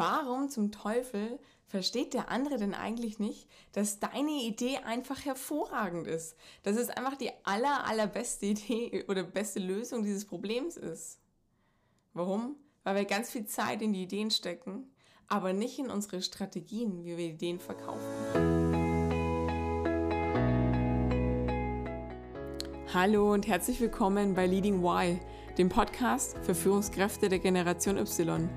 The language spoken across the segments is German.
Warum zum Teufel versteht der andere denn eigentlich nicht, dass deine Idee einfach hervorragend ist? Dass es einfach die aller, allerbeste Idee oder beste Lösung dieses Problems ist? Warum? Weil wir ganz viel Zeit in die Ideen stecken, aber nicht in unsere Strategien, wie wir Ideen verkaufen. Hallo und herzlich willkommen bei Leading Y, dem Podcast für Führungskräfte der Generation Y.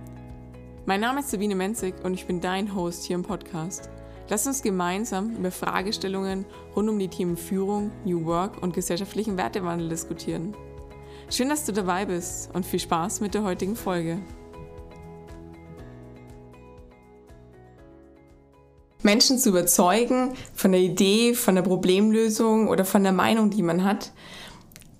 Mein Name ist Sabine Menzig und ich bin dein Host hier im Podcast. Lass uns gemeinsam über Fragestellungen rund um die Themen Führung, New Work und gesellschaftlichen Wertewandel diskutieren. Schön, dass du dabei bist und viel Spaß mit der heutigen Folge. Menschen zu überzeugen von der Idee, von der Problemlösung oder von der Meinung, die man hat,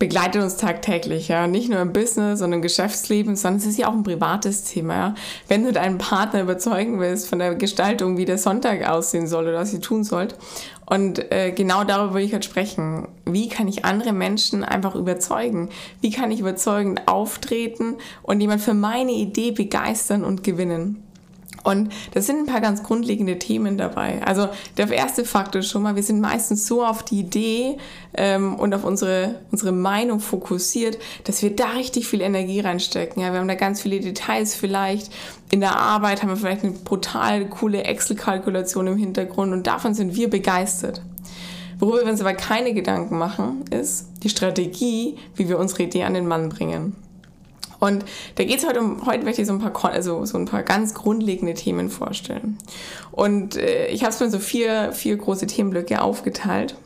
begleitet uns tagtäglich, ja. Nicht nur im Business, sondern im Geschäftsleben, sondern es ist ja auch ein privates Thema, ja. Wenn du deinen Partner überzeugen willst von der Gestaltung, wie der Sonntag aussehen soll oder was sie tun sollt. Und äh, genau darüber will ich heute sprechen. Wie kann ich andere Menschen einfach überzeugen? Wie kann ich überzeugend auftreten und jemand für meine Idee begeistern und gewinnen? Und das sind ein paar ganz grundlegende Themen dabei. Also der erste Faktor ist schon mal, wir sind meistens so auf die Idee ähm, und auf unsere, unsere Meinung fokussiert, dass wir da richtig viel Energie reinstecken. Ja, wir haben da ganz viele Details vielleicht. In der Arbeit haben wir vielleicht eine brutal coole Excel-Kalkulation im Hintergrund und davon sind wir begeistert. Worüber wir uns aber keine Gedanken machen, ist die Strategie, wie wir unsere Idee an den Mann bringen. Und da geht es heute um, heute möchte ich so ein paar, also so ein paar ganz grundlegende Themen vorstellen. Und äh, ich habe es mir so vier, vier große Themenblöcke aufgeteilt.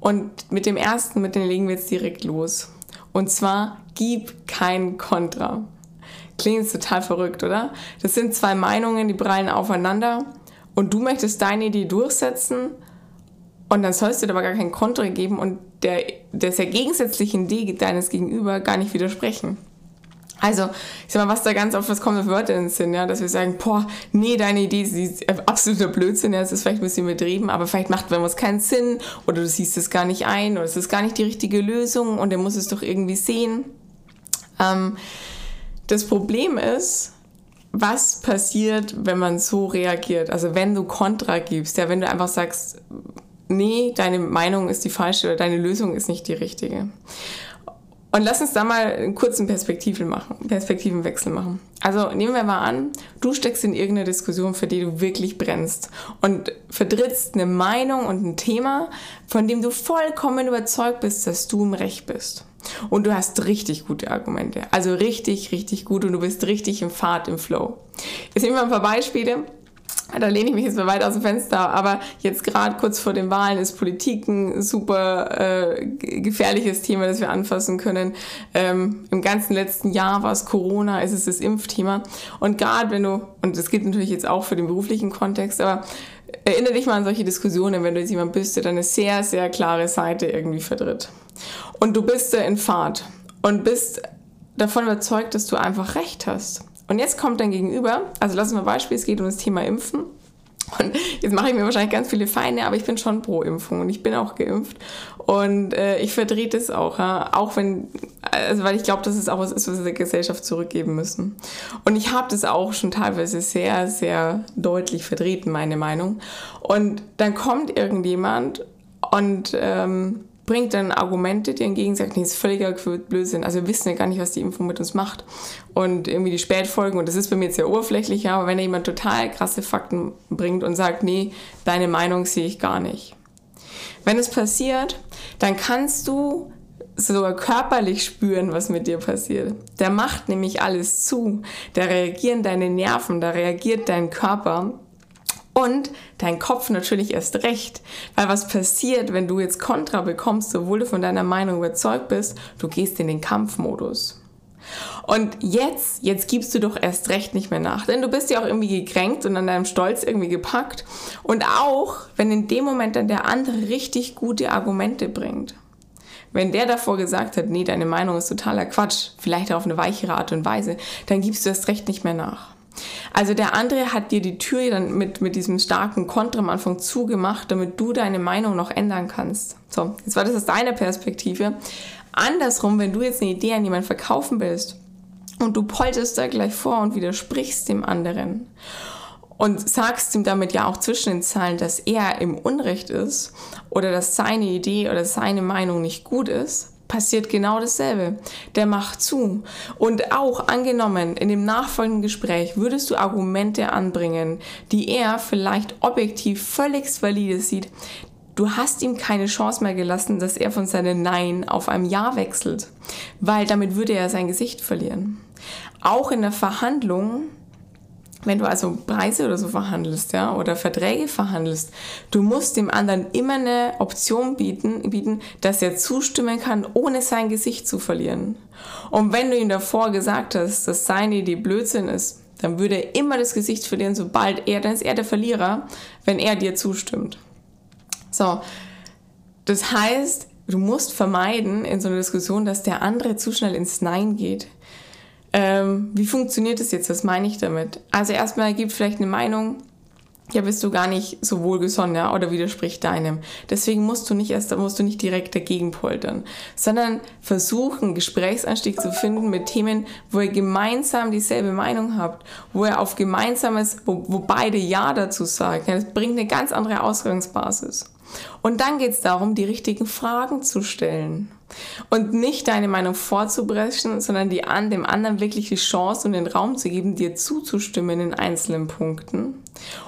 Und mit dem ersten, mit dem legen wir jetzt direkt los. Und zwar, gib kein Kontra. Klingt total verrückt, oder? Das sind zwei Meinungen, die prallen aufeinander. Und du möchtest deine Idee durchsetzen. Und dann sollst du dir aber gar kein Kontra geben und der, der sehr gegensätzlichen Idee deines Gegenüber gar nicht widersprechen. Also, ich sag mal, was da ganz oft, was kommt auf Wörter in den Sinn, ja, dass wir sagen, boah, nee, deine Idee ist absoluter Blödsinn, ja, es ist vielleicht ein bisschen übertrieben, aber vielleicht macht was keinen Sinn oder du siehst es gar nicht ein oder es ist gar nicht die richtige Lösung und er muss es doch irgendwie sehen. Ähm, das Problem ist, was passiert, wenn man so reagiert? Also, wenn du Kontra gibst, ja, wenn du einfach sagst, nee, deine Meinung ist die falsche oder deine Lösung ist nicht die richtige. Und lass uns da mal einen kurzen Perspektiven machen, Perspektivenwechsel machen. Also nehmen wir mal an, du steckst in irgendeine Diskussion, für die du wirklich brennst und vertrittst eine Meinung und ein Thema, von dem du vollkommen überzeugt bist, dass du im Recht bist. Und du hast richtig gute Argumente. Also richtig, richtig gut und du bist richtig im Pfad, im Flow. Jetzt nehmen wir ein paar Beispiele da lehne ich mich jetzt mal weit aus dem Fenster, aber jetzt gerade kurz vor den Wahlen ist Politik ein super äh, gefährliches Thema, das wir anfassen können. Ähm, Im ganzen letzten Jahr war es Corona, ist es das Impfthema. Und gerade wenn du, und das gilt natürlich jetzt auch für den beruflichen Kontext, aber erinnere dich mal an solche Diskussionen, wenn du jetzt jemand bist, der eine sehr, sehr klare Seite irgendwie vertritt. Und du bist in Fahrt und bist davon überzeugt, dass du einfach recht hast. Und jetzt kommt dein Gegenüber, also lassen wir ein Beispiel, es geht um das Thema Impfen. Und jetzt mache ich mir wahrscheinlich ganz viele Feinde, aber ich bin schon pro Impfung und ich bin auch geimpft. Und äh, ich vertrete es auch, ja? auch wenn, also weil ich glaube, dass es auch was ist, was wir der Gesellschaft zurückgeben müssen. Und ich habe das auch schon teilweise sehr, sehr deutlich vertreten, meine Meinung. Und dann kommt irgendjemand und ähm, bringt dann Argumente, die entgegen sagen, nee, ist völliger Blödsinn. Also wir wissen ja gar nicht, was die Impfung mit uns macht. Und irgendwie die Spätfolgen, und das ist bei mir jetzt sehr oberflächlich, aber wenn da jemand total krasse Fakten bringt und sagt, nee, deine Meinung sehe ich gar nicht. Wenn es passiert, dann kannst du sogar körperlich spüren, was mit dir passiert. Der macht nämlich alles zu. Da reagieren deine Nerven, da reagiert dein Körper und dein Kopf natürlich erst recht. Weil was passiert, wenn du jetzt Kontra bekommst, obwohl du von deiner Meinung überzeugt bist, du gehst in den Kampfmodus. Und jetzt, jetzt gibst du doch erst recht nicht mehr nach, denn du bist ja auch irgendwie gekränkt und an deinem Stolz irgendwie gepackt. Und auch, wenn in dem Moment dann der andere richtig gute Argumente bringt. Wenn der davor gesagt hat, nee, deine Meinung ist totaler Quatsch, vielleicht auf eine weichere Art und Weise, dann gibst du erst recht nicht mehr nach. Also der andere hat dir die Tür dann mit, mit diesem starken Kontra am Anfang zugemacht, damit du deine Meinung noch ändern kannst. So, jetzt war das aus deiner Perspektive. Andersrum, wenn du jetzt eine Idee an jemanden verkaufen willst und du polterst da gleich vor und widersprichst dem anderen und sagst ihm damit ja auch zwischen den Zeilen, dass er im Unrecht ist oder dass seine Idee oder seine Meinung nicht gut ist, passiert genau dasselbe. Der macht zu. Und auch angenommen, in dem nachfolgenden Gespräch würdest du Argumente anbringen, die er vielleicht objektiv völlig valide sieht. Du hast ihm keine Chance mehr gelassen, dass er von seinem Nein auf einem Ja wechselt, weil damit würde er sein Gesicht verlieren. Auch in der Verhandlung wenn du also Preise oder so verhandelst, ja, oder Verträge verhandelst, du musst dem anderen immer eine Option bieten, bieten, dass er zustimmen kann, ohne sein Gesicht zu verlieren. Und wenn du ihm davor gesagt hast, dass seine Idee Blödsinn ist, dann würde er immer das Gesicht verlieren, sobald er, dann ist er der Verlierer, wenn er dir zustimmt. So. Das heißt, du musst vermeiden in so einer Diskussion, dass der andere zu schnell ins Nein geht. Ähm, wie funktioniert das jetzt? Was meine ich damit? Also erstmal gibt vielleicht eine Meinung, ja, bist du gar nicht so wohlgesonnen, ja, oder widerspricht deinem. Deswegen musst du nicht erst, musst du nicht direkt dagegen poltern, sondern versuchen, Gesprächsanstieg zu finden mit Themen, wo ihr gemeinsam dieselbe Meinung habt, wo ihr auf gemeinsames, wo, wo beide Ja dazu sagen. Ja, das bringt eine ganz andere Ausgangsbasis. Und dann geht es darum, die richtigen Fragen zu stellen. Und nicht deine Meinung vorzubrechen, sondern die an, dem anderen wirklich die Chance und den Raum zu geben, dir zuzustimmen in einzelnen Punkten.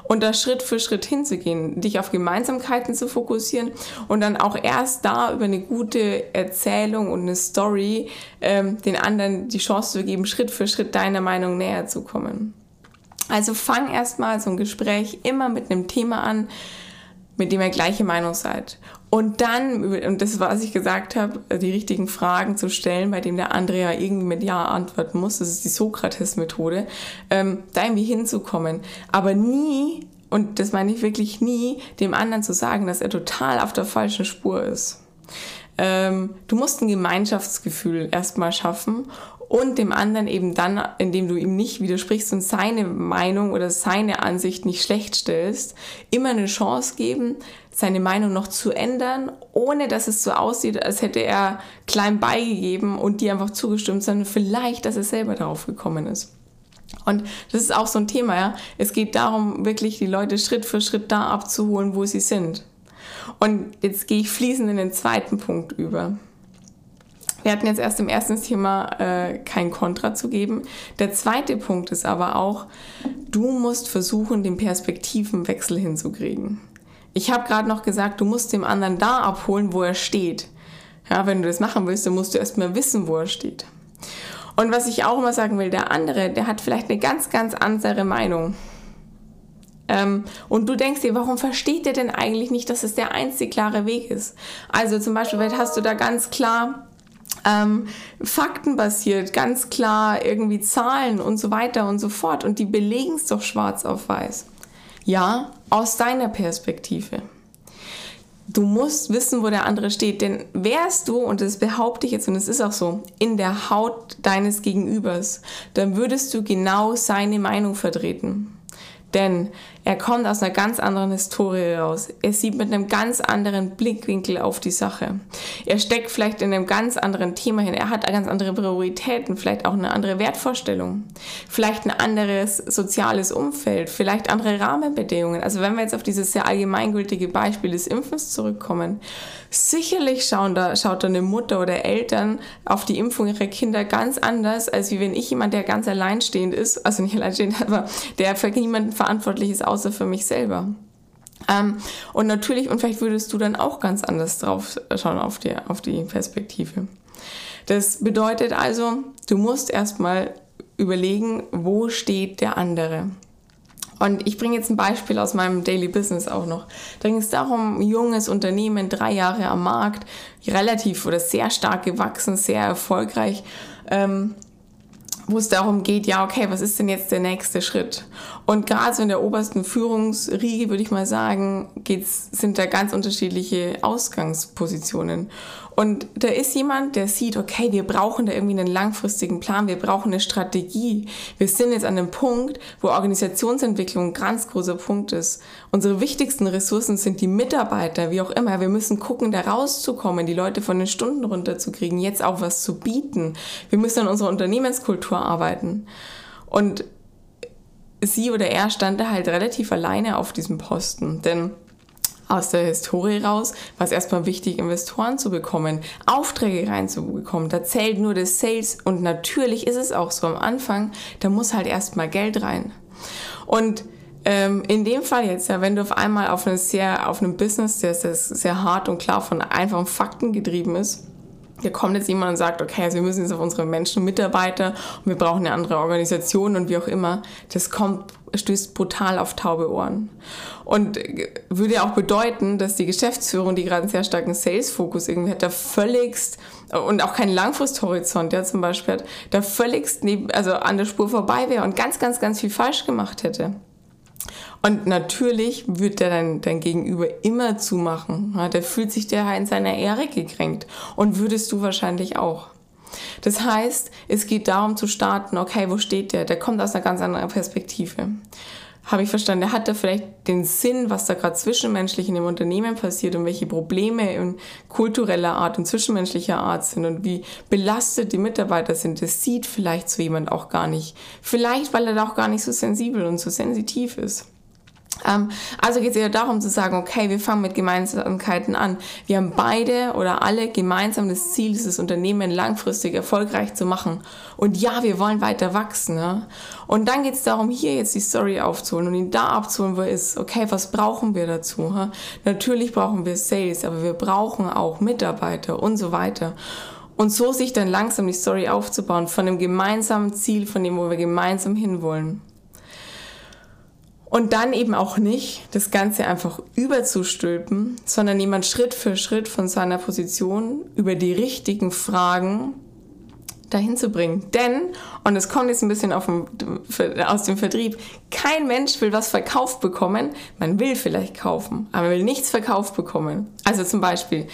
Und da Schritt für Schritt hinzugehen, dich auf Gemeinsamkeiten zu fokussieren und dann auch erst da über eine gute Erzählung und eine Story ähm, den anderen die Chance zu geben, Schritt für Schritt deiner Meinung näher zu kommen. Also fang erstmal so ein Gespräch immer mit einem Thema an, mit dem ihr gleiche Meinung seid. Und dann, und das was ich gesagt habe, die richtigen Fragen zu stellen, bei dem der andere ja irgendwie mit Ja antworten muss, das ist die Sokrates-Methode, ähm, da irgendwie hinzukommen. Aber nie, und das meine ich wirklich nie, dem anderen zu sagen, dass er total auf der falschen Spur ist. Ähm, du musst ein Gemeinschaftsgefühl erstmal schaffen und dem anderen eben dann, indem du ihm nicht widersprichst und seine Meinung oder seine Ansicht nicht schlecht stellst, immer eine Chance geben, seine Meinung noch zu ändern, ohne dass es so aussieht, als hätte er klein beigegeben und dir einfach zugestimmt, sondern vielleicht, dass er selber darauf gekommen ist. Und das ist auch so ein Thema, ja. Es geht darum, wirklich die Leute Schritt für Schritt da abzuholen, wo sie sind. Und jetzt gehe ich fließend in den zweiten Punkt über. Wir hatten jetzt erst im ersten Thema äh, kein Kontra zu geben. Der zweite Punkt ist aber auch, du musst versuchen, den Perspektivenwechsel hinzukriegen. Ich habe gerade noch gesagt, du musst dem anderen da abholen, wo er steht. Ja, wenn du das machen willst, dann musst du erstmal wissen, wo er steht. Und was ich auch immer sagen will, der andere, der hat vielleicht eine ganz, ganz andere Meinung. Ähm, und du denkst dir, warum versteht der denn eigentlich nicht, dass es der einzig klare Weg ist? Also zum Beispiel, vielleicht hast du da ganz klar ähm, faktenbasiert, ganz klar irgendwie Zahlen und so weiter und so fort. Und die belegen es doch schwarz auf weiß. Ja, aus deiner Perspektive. Du musst wissen, wo der andere steht, denn wärst du, und das behaupte ich jetzt, und es ist auch so, in der Haut deines Gegenübers, dann würdest du genau seine Meinung vertreten. Denn er kommt aus einer ganz anderen Historie raus. Er sieht mit einem ganz anderen Blickwinkel auf die Sache. Er steckt vielleicht in einem ganz anderen Thema hin. Er hat ganz andere Prioritäten, vielleicht auch eine andere Wertvorstellung. Vielleicht ein anderes soziales Umfeld, vielleicht andere Rahmenbedingungen. Also wenn wir jetzt auf dieses sehr allgemeingültige Beispiel des Impfens zurückkommen, sicherlich schauen da, schaut da eine Mutter oder Eltern auf die Impfung ihrer Kinder ganz anders, als wie wenn ich jemand, der ganz alleinstehend ist, also nicht alleinstehend, aber der für niemanden verantwortlich ist, außer für mich selber. Ähm, und natürlich, und vielleicht würdest du dann auch ganz anders drauf schauen auf die, auf die Perspektive. Das bedeutet also, du musst erstmal überlegen, wo steht der andere. Und ich bringe jetzt ein Beispiel aus meinem Daily Business auch noch. Da ging es darum, junges Unternehmen, drei Jahre am Markt, relativ oder sehr stark gewachsen, sehr erfolgreich. Ähm, wo es darum geht, ja, okay, was ist denn jetzt der nächste Schritt? Und gerade so in der obersten Führungsriege, würde ich mal sagen, geht's, sind da ganz unterschiedliche Ausgangspositionen. Und da ist jemand, der sieht, okay, wir brauchen da irgendwie einen langfristigen Plan, wir brauchen eine Strategie. Wir sind jetzt an einem Punkt, wo Organisationsentwicklung ein ganz großer Punkt ist. Unsere wichtigsten Ressourcen sind die Mitarbeiter, wie auch immer. Wir müssen gucken, da rauszukommen, die Leute von den Stunden runterzukriegen, jetzt auch was zu bieten. Wir müssen an unserer Unternehmenskultur Kultur arbeiten. Und sie oder er stand da halt relativ alleine auf diesem Posten, denn aus der Historie raus war es erstmal wichtig, Investoren zu bekommen, Aufträge reinzubekommen. Da zählt nur das Sales und natürlich ist es auch so am Anfang, da muss halt erstmal Geld rein. Und ähm, in dem Fall jetzt, ja, wenn du auf einmal auf, eine sehr, auf einem Business, der sehr, sehr hart und klar von einfachen Fakten getrieben ist, hier kommt jetzt jemand und sagt, okay, also wir müssen jetzt auf unsere Menschen und Mitarbeiter und wir brauchen eine andere Organisation und wie auch immer, das kommt, stößt brutal auf taube Ohren. Und würde auch bedeuten, dass die Geschäftsführung, die gerade einen sehr starken Sales-Fokus irgendwie hat, da völligst und auch keinen Langfristhorizont, ja zum Beispiel hat, da völligst neben, also an der Spur vorbei wäre und ganz, ganz, ganz viel falsch gemacht hätte. Und natürlich wird der dein, dein Gegenüber immer zumachen. Ja, der fühlt sich der in seiner Ehre gekränkt. Und würdest du wahrscheinlich auch. Das heißt, es geht darum zu starten, okay, wo steht der? Der kommt aus einer ganz anderen Perspektive. Habe ich verstanden, der hat da vielleicht den Sinn, was da gerade zwischenmenschlich in dem Unternehmen passiert und welche Probleme in kultureller Art und zwischenmenschlicher Art sind und wie belastet die Mitarbeiter sind. Das sieht vielleicht so jemand auch gar nicht. Vielleicht, weil er da auch gar nicht so sensibel und so sensitiv ist. Ähm, also geht es eher darum zu sagen, okay, wir fangen mit Gemeinsamkeiten an. Wir haben beide oder alle gemeinsam das Ziel, dieses Unternehmen langfristig erfolgreich zu machen. Und ja, wir wollen weiter wachsen. Ja? Und dann geht es darum, hier jetzt die Story aufzuholen und ihn da abzuholen, wo er ist. Okay, was brauchen wir dazu? Ja? Natürlich brauchen wir Sales, aber wir brauchen auch Mitarbeiter und so weiter. Und so sich dann langsam die Story aufzubauen von dem gemeinsamen Ziel, von dem, wo wir gemeinsam hinwollen. Und dann eben auch nicht das Ganze einfach überzustülpen, sondern jemand Schritt für Schritt von seiner Position über die richtigen Fragen dahin zu bringen. Denn, und es kommt jetzt ein bisschen dem, aus dem Vertrieb, kein Mensch will was verkauft bekommen. Man will vielleicht kaufen, aber will nichts verkauft bekommen. Also zum Beispiel,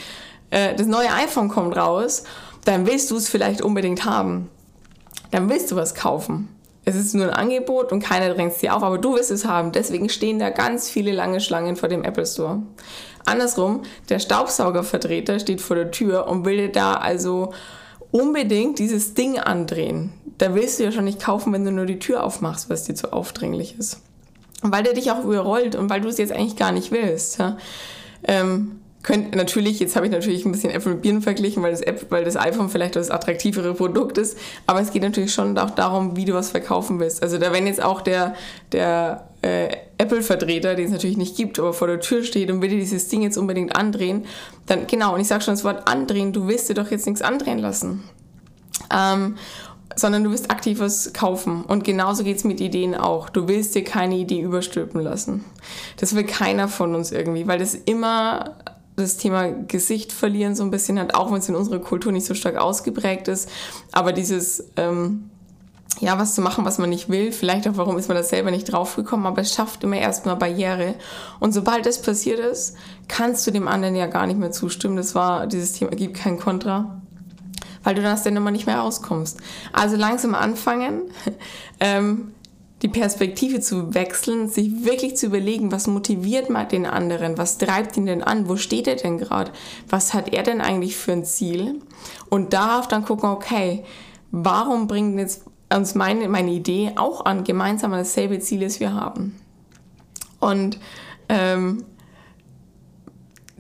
äh, das neue iPhone kommt raus, dann willst du es vielleicht unbedingt haben. Dann willst du was kaufen es ist nur ein Angebot und keiner drängt dir auf, aber du wirst es haben. Deswegen stehen da ganz viele lange Schlangen vor dem Apple Store. Andersrum, der Staubsaugervertreter steht vor der Tür und will dir da also unbedingt dieses Ding andrehen. Da willst du ja schon nicht kaufen, wenn du nur die Tür aufmachst, was dir zu aufdringlich ist. Und weil der dich auch überrollt und weil du es jetzt eigentlich gar nicht willst. Ja? Ähm, könnt natürlich, jetzt habe ich natürlich ein bisschen Äpfel mit Birnen verglichen, weil das, App, weil das iPhone vielleicht das attraktivere Produkt ist, aber es geht natürlich schon auch darum, wie du was verkaufen willst. Also da wenn jetzt auch der, der äh, Apple-Vertreter, den es natürlich nicht gibt, aber vor der Tür steht und will dir dieses Ding jetzt unbedingt andrehen, dann genau, und ich sage schon das Wort andrehen, du willst dir doch jetzt nichts andrehen lassen. Ähm, sondern du willst aktiv was kaufen. Und genauso geht es mit Ideen auch. Du willst dir keine Idee überstülpen lassen. Das will keiner von uns irgendwie, weil das immer das Thema Gesicht verlieren so ein bisschen hat, auch wenn es in unserer Kultur nicht so stark ausgeprägt ist. Aber dieses, ähm, ja, was zu machen, was man nicht will, vielleicht auch, warum ist man da selber nicht draufgekommen, aber es schafft immer erstmal Barriere. Und sobald das passiert ist, kannst du dem anderen ja gar nicht mehr zustimmen. Das war, dieses Thema gibt kein Kontra weil du dann aus der Nummer nicht mehr rauskommst. Also langsam anfangen, ähm, die Perspektive zu wechseln, sich wirklich zu überlegen, was motiviert mal den anderen, was treibt ihn denn an, wo steht er denn gerade, was hat er denn eigentlich für ein Ziel und darauf dann gucken, okay, warum bringt jetzt uns meine, meine Idee auch an, gemeinsam dasselbe Ziel, das wir haben. Und ähm,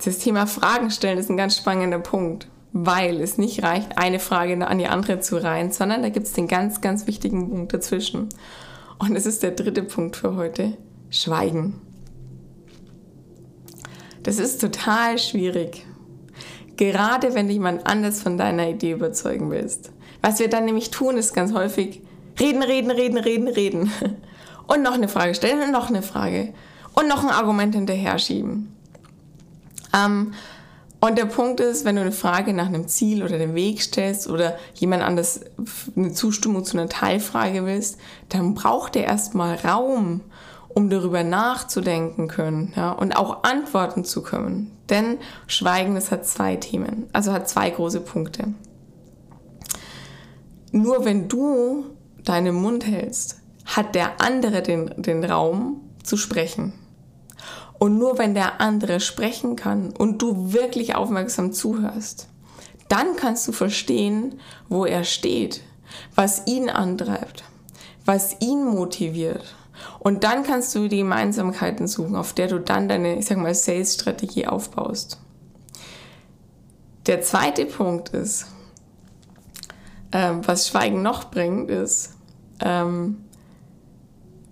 das Thema Fragen stellen ist ein ganz spannender Punkt, weil es nicht reicht, eine Frage an die andere zu reihen, sondern da gibt es den ganz, ganz wichtigen Punkt dazwischen. Und es ist der dritte Punkt für heute. Schweigen. Das ist total schwierig. Gerade wenn du jemand anders von deiner Idee überzeugen willst. Was wir dann nämlich tun, ist ganz häufig reden, reden, reden, reden, reden. Und noch eine Frage stellen und noch eine Frage. Und noch ein Argument hinterher schieben. Ähm, und der Punkt ist, wenn du eine Frage nach einem Ziel oder dem Weg stellst oder jemand anders eine Zustimmung zu einer Teilfrage willst, dann braucht er erstmal Raum, um darüber nachzudenken können ja, und auch antworten zu können. Denn Schweigen, das hat zwei Themen, also hat zwei große Punkte. Nur wenn du deinen Mund hältst, hat der andere den, den Raum zu sprechen. Und nur wenn der andere sprechen kann und du wirklich aufmerksam zuhörst, dann kannst du verstehen, wo er steht. was ihn antreibt, was ihn motiviert. Und dann kannst du die Gemeinsamkeiten suchen, auf der du dann deine, ich sag mal, Sales-Strategie aufbaust. Der zweite Punkt ist, ähm, was Schweigen noch bringt, ist, ähm,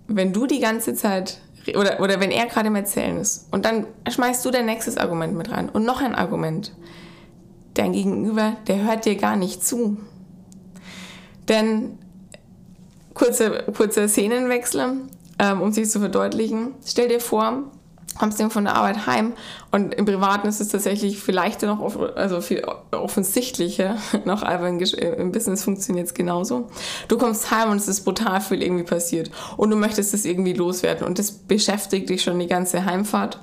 wenn du die ganze Zeit oder, oder wenn er gerade im Erzählen ist und dann schmeißt du dein nächstes Argument mit rein und noch ein Argument. Dein Gegenüber, der hört dir gar nicht zu. Denn kurze, kurze Szenenwechsel, ähm, um sich zu verdeutlichen. Stell dir vor, kommst du von der Arbeit heim und im Privaten ist es tatsächlich vielleicht noch also viel offensichtlicher noch, aber im Business funktioniert es genauso. Du kommst heim und es ist brutal viel irgendwie passiert und du möchtest es irgendwie loswerden und das beschäftigt dich schon die ganze Heimfahrt.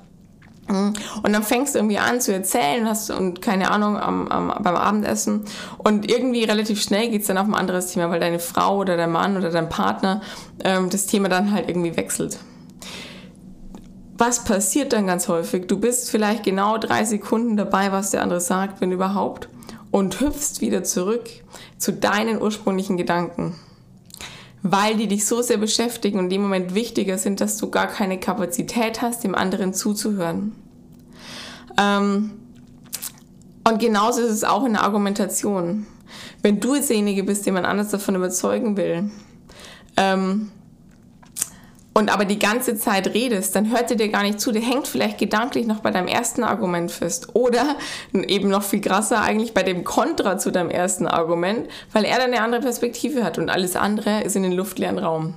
Mhm. Und dann fängst du irgendwie an zu erzählen hast und keine Ahnung am, am, beim Abendessen und irgendwie relativ schnell geht es dann auf ein anderes Thema, weil deine Frau oder dein Mann oder dein Partner ähm, das Thema dann halt irgendwie wechselt was passiert dann ganz häufig? Du bist vielleicht genau drei Sekunden dabei, was der andere sagt, wenn überhaupt, und hüpfst wieder zurück zu deinen ursprünglichen Gedanken. Weil die dich so sehr beschäftigen und in dem Moment wichtiger sind, dass du gar keine Kapazität hast, dem anderen zuzuhören. Ähm, und genauso ist es auch in der Argumentation. Wenn du jetzt derjenige bist, den man anders davon überzeugen will, ähm, und aber die ganze Zeit redest, dann hört er dir gar nicht zu. Der hängt vielleicht gedanklich noch bei deinem ersten Argument fest. Oder eben noch viel krasser eigentlich bei dem Kontra zu deinem ersten Argument, weil er dann eine andere Perspektive hat und alles andere ist in den luftleeren Raum.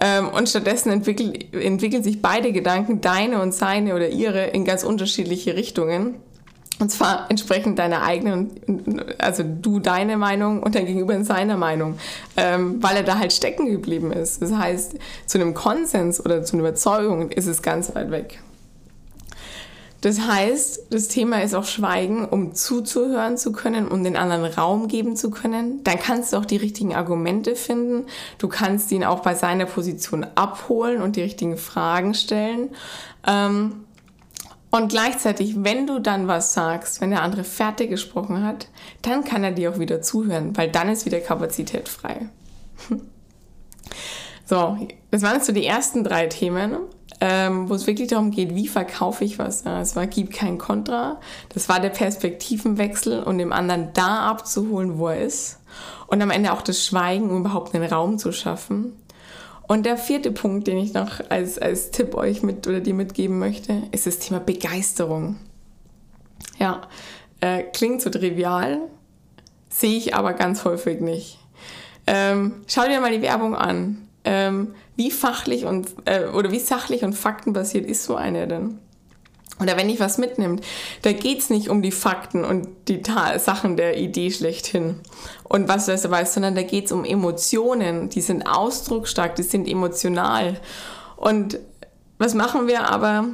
Ähm, und stattdessen entwickeln, entwickeln sich beide Gedanken, deine und seine oder ihre, in ganz unterschiedliche Richtungen. Und zwar entsprechend deiner eigenen, also du deine Meinung und dein Gegenüber in seiner Meinung, ähm, weil er da halt stecken geblieben ist. Das heißt, zu einem Konsens oder zu einer Überzeugung ist es ganz weit weg. Das heißt, das Thema ist auch Schweigen, um zuzuhören zu können, um den anderen Raum geben zu können. Dann kannst du auch die richtigen Argumente finden. Du kannst ihn auch bei seiner Position abholen und die richtigen Fragen stellen. Ähm, und gleichzeitig, wenn du dann was sagst, wenn der andere fertig gesprochen hat, dann kann er dir auch wieder zuhören, weil dann ist wieder Kapazität frei. so, das waren jetzt so die ersten drei Themen, ähm, wo es wirklich darum geht, wie verkaufe ich was. Ja, es war, gibt kein Kontra. Das war der Perspektivenwechsel und dem anderen da abzuholen, wo er ist. Und am Ende auch das Schweigen, um überhaupt einen Raum zu schaffen. Und der vierte Punkt, den ich noch als, als Tipp euch mit oder dir mitgeben möchte, ist das Thema Begeisterung. Ja, äh, klingt so trivial, sehe ich aber ganz häufig nicht. Ähm, schau dir mal die Werbung an. Ähm, wie fachlich und äh, oder wie sachlich und faktenbasiert ist so eine denn? Oder wenn ich was mitnimmt, da geht es nicht um die Fakten und die Ta Sachen der Idee schlechthin und was das weißt, sondern da geht es um Emotionen. Die sind ausdrucksstark, die sind emotional. Und was machen wir aber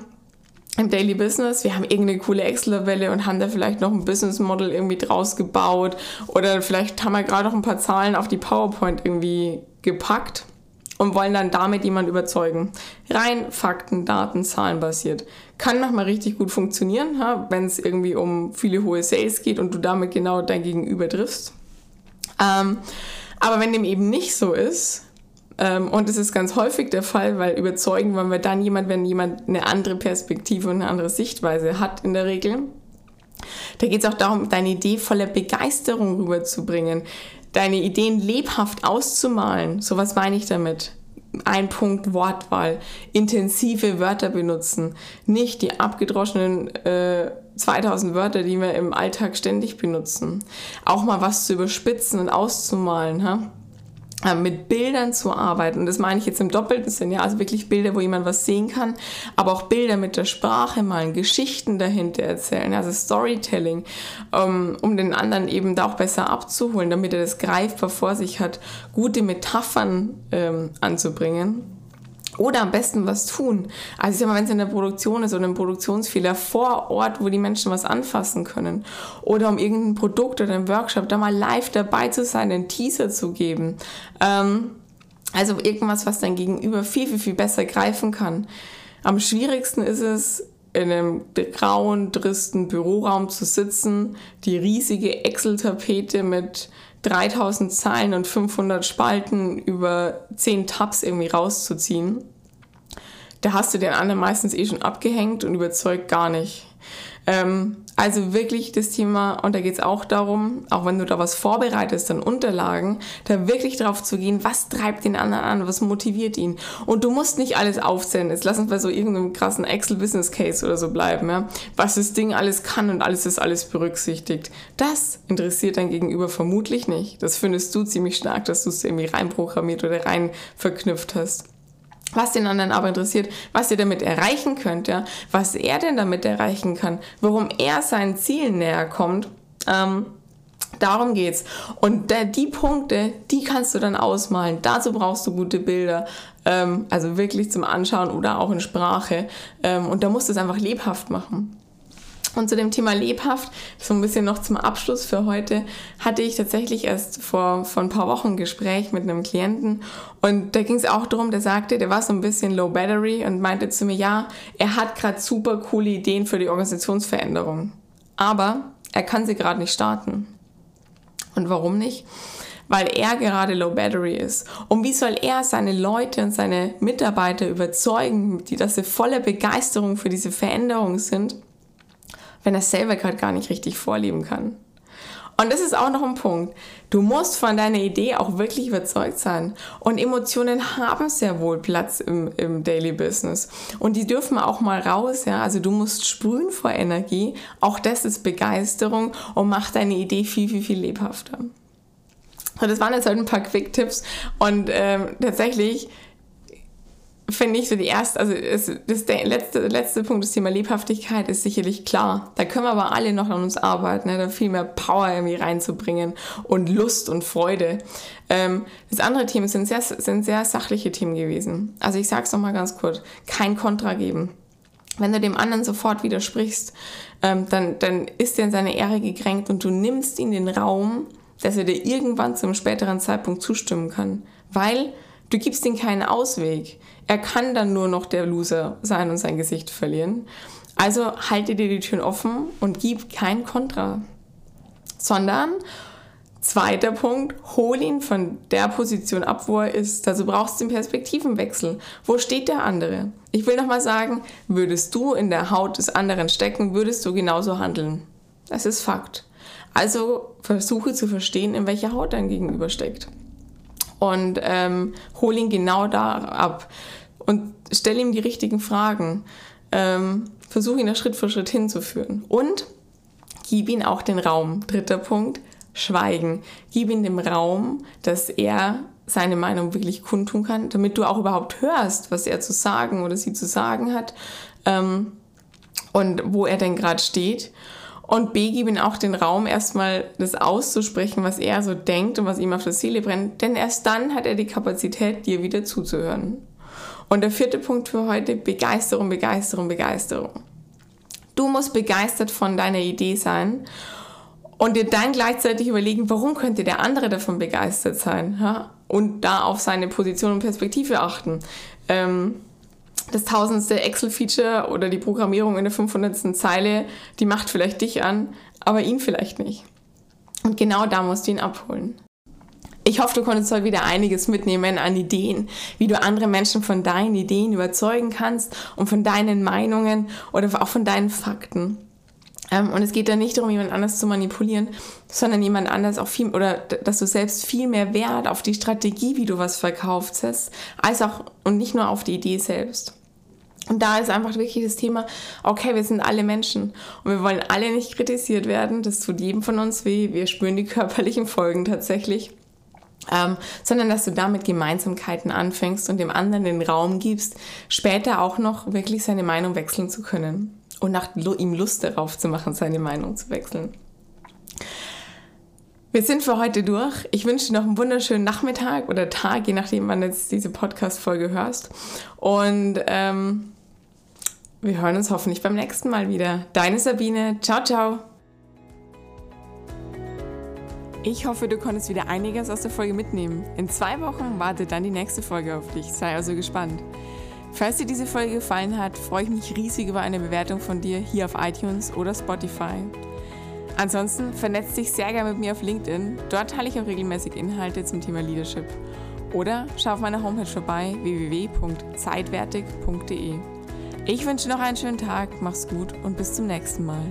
im Daily Business? Wir haben irgendeine coole Excel-Tabelle und haben da vielleicht noch ein Business Model irgendwie draus gebaut oder vielleicht haben wir gerade noch ein paar Zahlen auf die PowerPoint irgendwie gepackt und wollen dann damit jemand überzeugen. Rein Fakten, Daten, Zahlen basiert. Kann nochmal richtig gut funktionieren, wenn es irgendwie um viele hohe Sales geht und du damit genau dein Gegenüber triffst. Ähm, aber wenn dem eben nicht so ist, ähm, und es ist ganz häufig der Fall, weil überzeugen wollen wir dann jemand, wenn jemand eine andere Perspektive und eine andere Sichtweise hat in der Regel. Da geht es auch darum, deine Idee voller Begeisterung rüberzubringen deine Ideen lebhaft auszumalen. So was meine ich damit. Ein Punkt Wortwahl, intensive Wörter benutzen, nicht die abgedroschenen äh, 2000 Wörter, die wir im Alltag ständig benutzen. Auch mal was zu überspitzen und auszumalen. Ha? Äh, mit Bildern zu arbeiten. Das meine ich jetzt im doppelten Sinn, ja, also wirklich Bilder, wo jemand was sehen kann, aber auch Bilder mit der Sprache malen, Geschichten dahinter erzählen, also Storytelling, um, ähm, um den anderen eben da auch besser abzuholen, damit er das greifbar vor sich hat, gute Metaphern ähm, anzubringen. Oder am besten was tun. Also ich sag mal, wenn es in der Produktion ist oder ein Produktionsfehler vor Ort, wo die Menschen was anfassen können. Oder um irgendein Produkt oder einen Workshop da mal live dabei zu sein, einen Teaser zu geben. Ähm, also irgendwas, was dein Gegenüber viel, viel, viel besser greifen kann. Am schwierigsten ist es, in einem grauen, tristen Büroraum zu sitzen, die riesige Excel-Tapete mit 3000 Zeilen und 500 Spalten über 10 Tabs irgendwie rauszuziehen, da hast du den anderen meistens eh schon abgehängt und überzeugt gar nicht. Ähm, also wirklich das Thema, und da geht es auch darum, auch wenn du da was vorbereitest, dann Unterlagen, da wirklich drauf zu gehen, was treibt den anderen an, was motiviert ihn. Und du musst nicht alles aufzählen. Jetzt lass uns bei so irgendeinem krassen Excel-Business-Case oder so bleiben, ja? was das Ding alles kann und alles ist alles berücksichtigt. Das interessiert dein Gegenüber vermutlich nicht. Das findest du ziemlich stark, dass du es irgendwie reinprogrammiert oder rein verknüpft hast was den anderen aber interessiert, was ihr damit erreichen könnt, ja, was er denn damit erreichen kann, warum er seinen Zielen näher kommt. Ähm, darum geht's. Und da, die Punkte, die kannst du dann ausmalen. Dazu brauchst du gute Bilder, ähm, also wirklich zum Anschauen oder auch in Sprache. Ähm, und da musst du es einfach lebhaft machen. Und zu dem Thema lebhaft, so ein bisschen noch zum Abschluss für heute, hatte ich tatsächlich erst vor, vor ein paar Wochen ein Gespräch mit einem Klienten und da ging es auch darum, der sagte, der war so ein bisschen low battery und meinte zu mir, ja, er hat gerade super coole Ideen für die Organisationsveränderung, aber er kann sie gerade nicht starten. Und warum nicht? Weil er gerade low battery ist. Und wie soll er seine Leute und seine Mitarbeiter überzeugen, die, dass sie voller Begeisterung für diese Veränderung sind? Wenn er selber gerade gar nicht richtig vorleben kann. Und das ist auch noch ein Punkt. Du musst von deiner Idee auch wirklich überzeugt sein. Und Emotionen haben sehr wohl Platz im, im Daily Business. Und die dürfen auch mal raus, ja. Also du musst sprühen vor Energie. Auch das ist Begeisterung und macht deine Idee viel, viel, viel lebhafter. Und das waren jetzt halt ein paar Quick-Tipps. Und ähm, tatsächlich finde ich so die erste, also das, das der letzte, letzte Punkt, das Thema Lebhaftigkeit ist sicherlich klar. Da können wir aber alle noch an uns arbeiten, ne, da viel mehr Power irgendwie reinzubringen und Lust und Freude. Ähm, das andere Thema sind sehr, sind sehr sachliche Themen gewesen. Also ich sage es nochmal ganz kurz, kein Kontra geben. Wenn du dem anderen sofort widersprichst, ähm, dann, dann ist er in seine Ehre gekränkt und du nimmst ihm den Raum, dass er dir irgendwann zum späteren Zeitpunkt zustimmen kann. Weil du gibst ihm keinen Ausweg. Er kann dann nur noch der Loser sein und sein Gesicht verlieren. Also halte dir die Türen offen und gib kein Kontra. Sondern, zweiter Punkt, hol ihn von der Position ab, wo er ist. Also brauchst du den Perspektivenwechsel. Wo steht der andere? Ich will nochmal sagen, würdest du in der Haut des anderen stecken, würdest du genauso handeln. Das ist Fakt. Also versuche zu verstehen, in welcher Haut dein Gegenüber steckt. Und ähm, hol ihn genau da ab und stell ihm die richtigen Fragen. Ähm, versuch ihn da Schritt für Schritt hinzuführen. Und gib ihm auch den Raum. Dritter Punkt, Schweigen. Gib ihm den Raum, dass er seine Meinung wirklich kundtun kann, damit du auch überhaupt hörst, was er zu sagen oder sie zu sagen hat ähm, und wo er denn gerade steht. Und B, gib ihm auch den Raum, erstmal das auszusprechen, was er so denkt und was ihm auf der Seele brennt, denn erst dann hat er die Kapazität, dir wieder zuzuhören. Und der vierte Punkt für heute, Begeisterung, Begeisterung, Begeisterung. Du musst begeistert von deiner Idee sein und dir dann gleichzeitig überlegen, warum könnte der andere davon begeistert sein ja? und da auf seine Position und Perspektive achten. Ähm, das tausendste Excel-Feature oder die Programmierung in der 500. Zeile, die macht vielleicht dich an, aber ihn vielleicht nicht. Und genau da musst du ihn abholen. Ich hoffe, du konntest heute wieder einiges mitnehmen an Ideen, wie du andere Menschen von deinen Ideen überzeugen kannst und von deinen Meinungen oder auch von deinen Fakten. Ähm, und es geht da nicht darum, jemand anders zu manipulieren, sondern jemand anders auch viel, oder dass du selbst viel mehr Wert auf die Strategie, wie du was verkaufst, als auch und nicht nur auf die Idee selbst. Und da ist einfach wirklich das Thema, okay, wir sind alle Menschen und wir wollen alle nicht kritisiert werden. Das tut jedem von uns weh. Wir spüren die körperlichen Folgen tatsächlich ähm, sondern dass du damit Gemeinsamkeiten anfängst und dem anderen den Raum gibst, später auch noch wirklich seine Meinung wechseln zu können und nach ihm Lust darauf zu machen, seine Meinung zu wechseln. Wir sind für heute durch. Ich wünsche dir noch einen wunderschönen Nachmittag oder Tag, je nachdem, wann du jetzt diese Podcast-Folge hörst. Und ähm, wir hören uns hoffentlich beim nächsten Mal wieder. Deine Sabine. Ciao, ciao. Ich hoffe, du konntest wieder einiges aus der Folge mitnehmen. In zwei Wochen wartet dann die nächste Folge auf dich. Sei also gespannt. Falls dir diese Folge gefallen hat, freue ich mich riesig über eine Bewertung von dir hier auf iTunes oder Spotify. Ansonsten vernetzt dich sehr gerne mit mir auf LinkedIn. Dort teile ich auch regelmäßig Inhalte zum Thema Leadership. Oder schau auf meiner Homepage vorbei www.zeitwertig.de. Ich wünsche noch einen schönen Tag, mach's gut und bis zum nächsten Mal.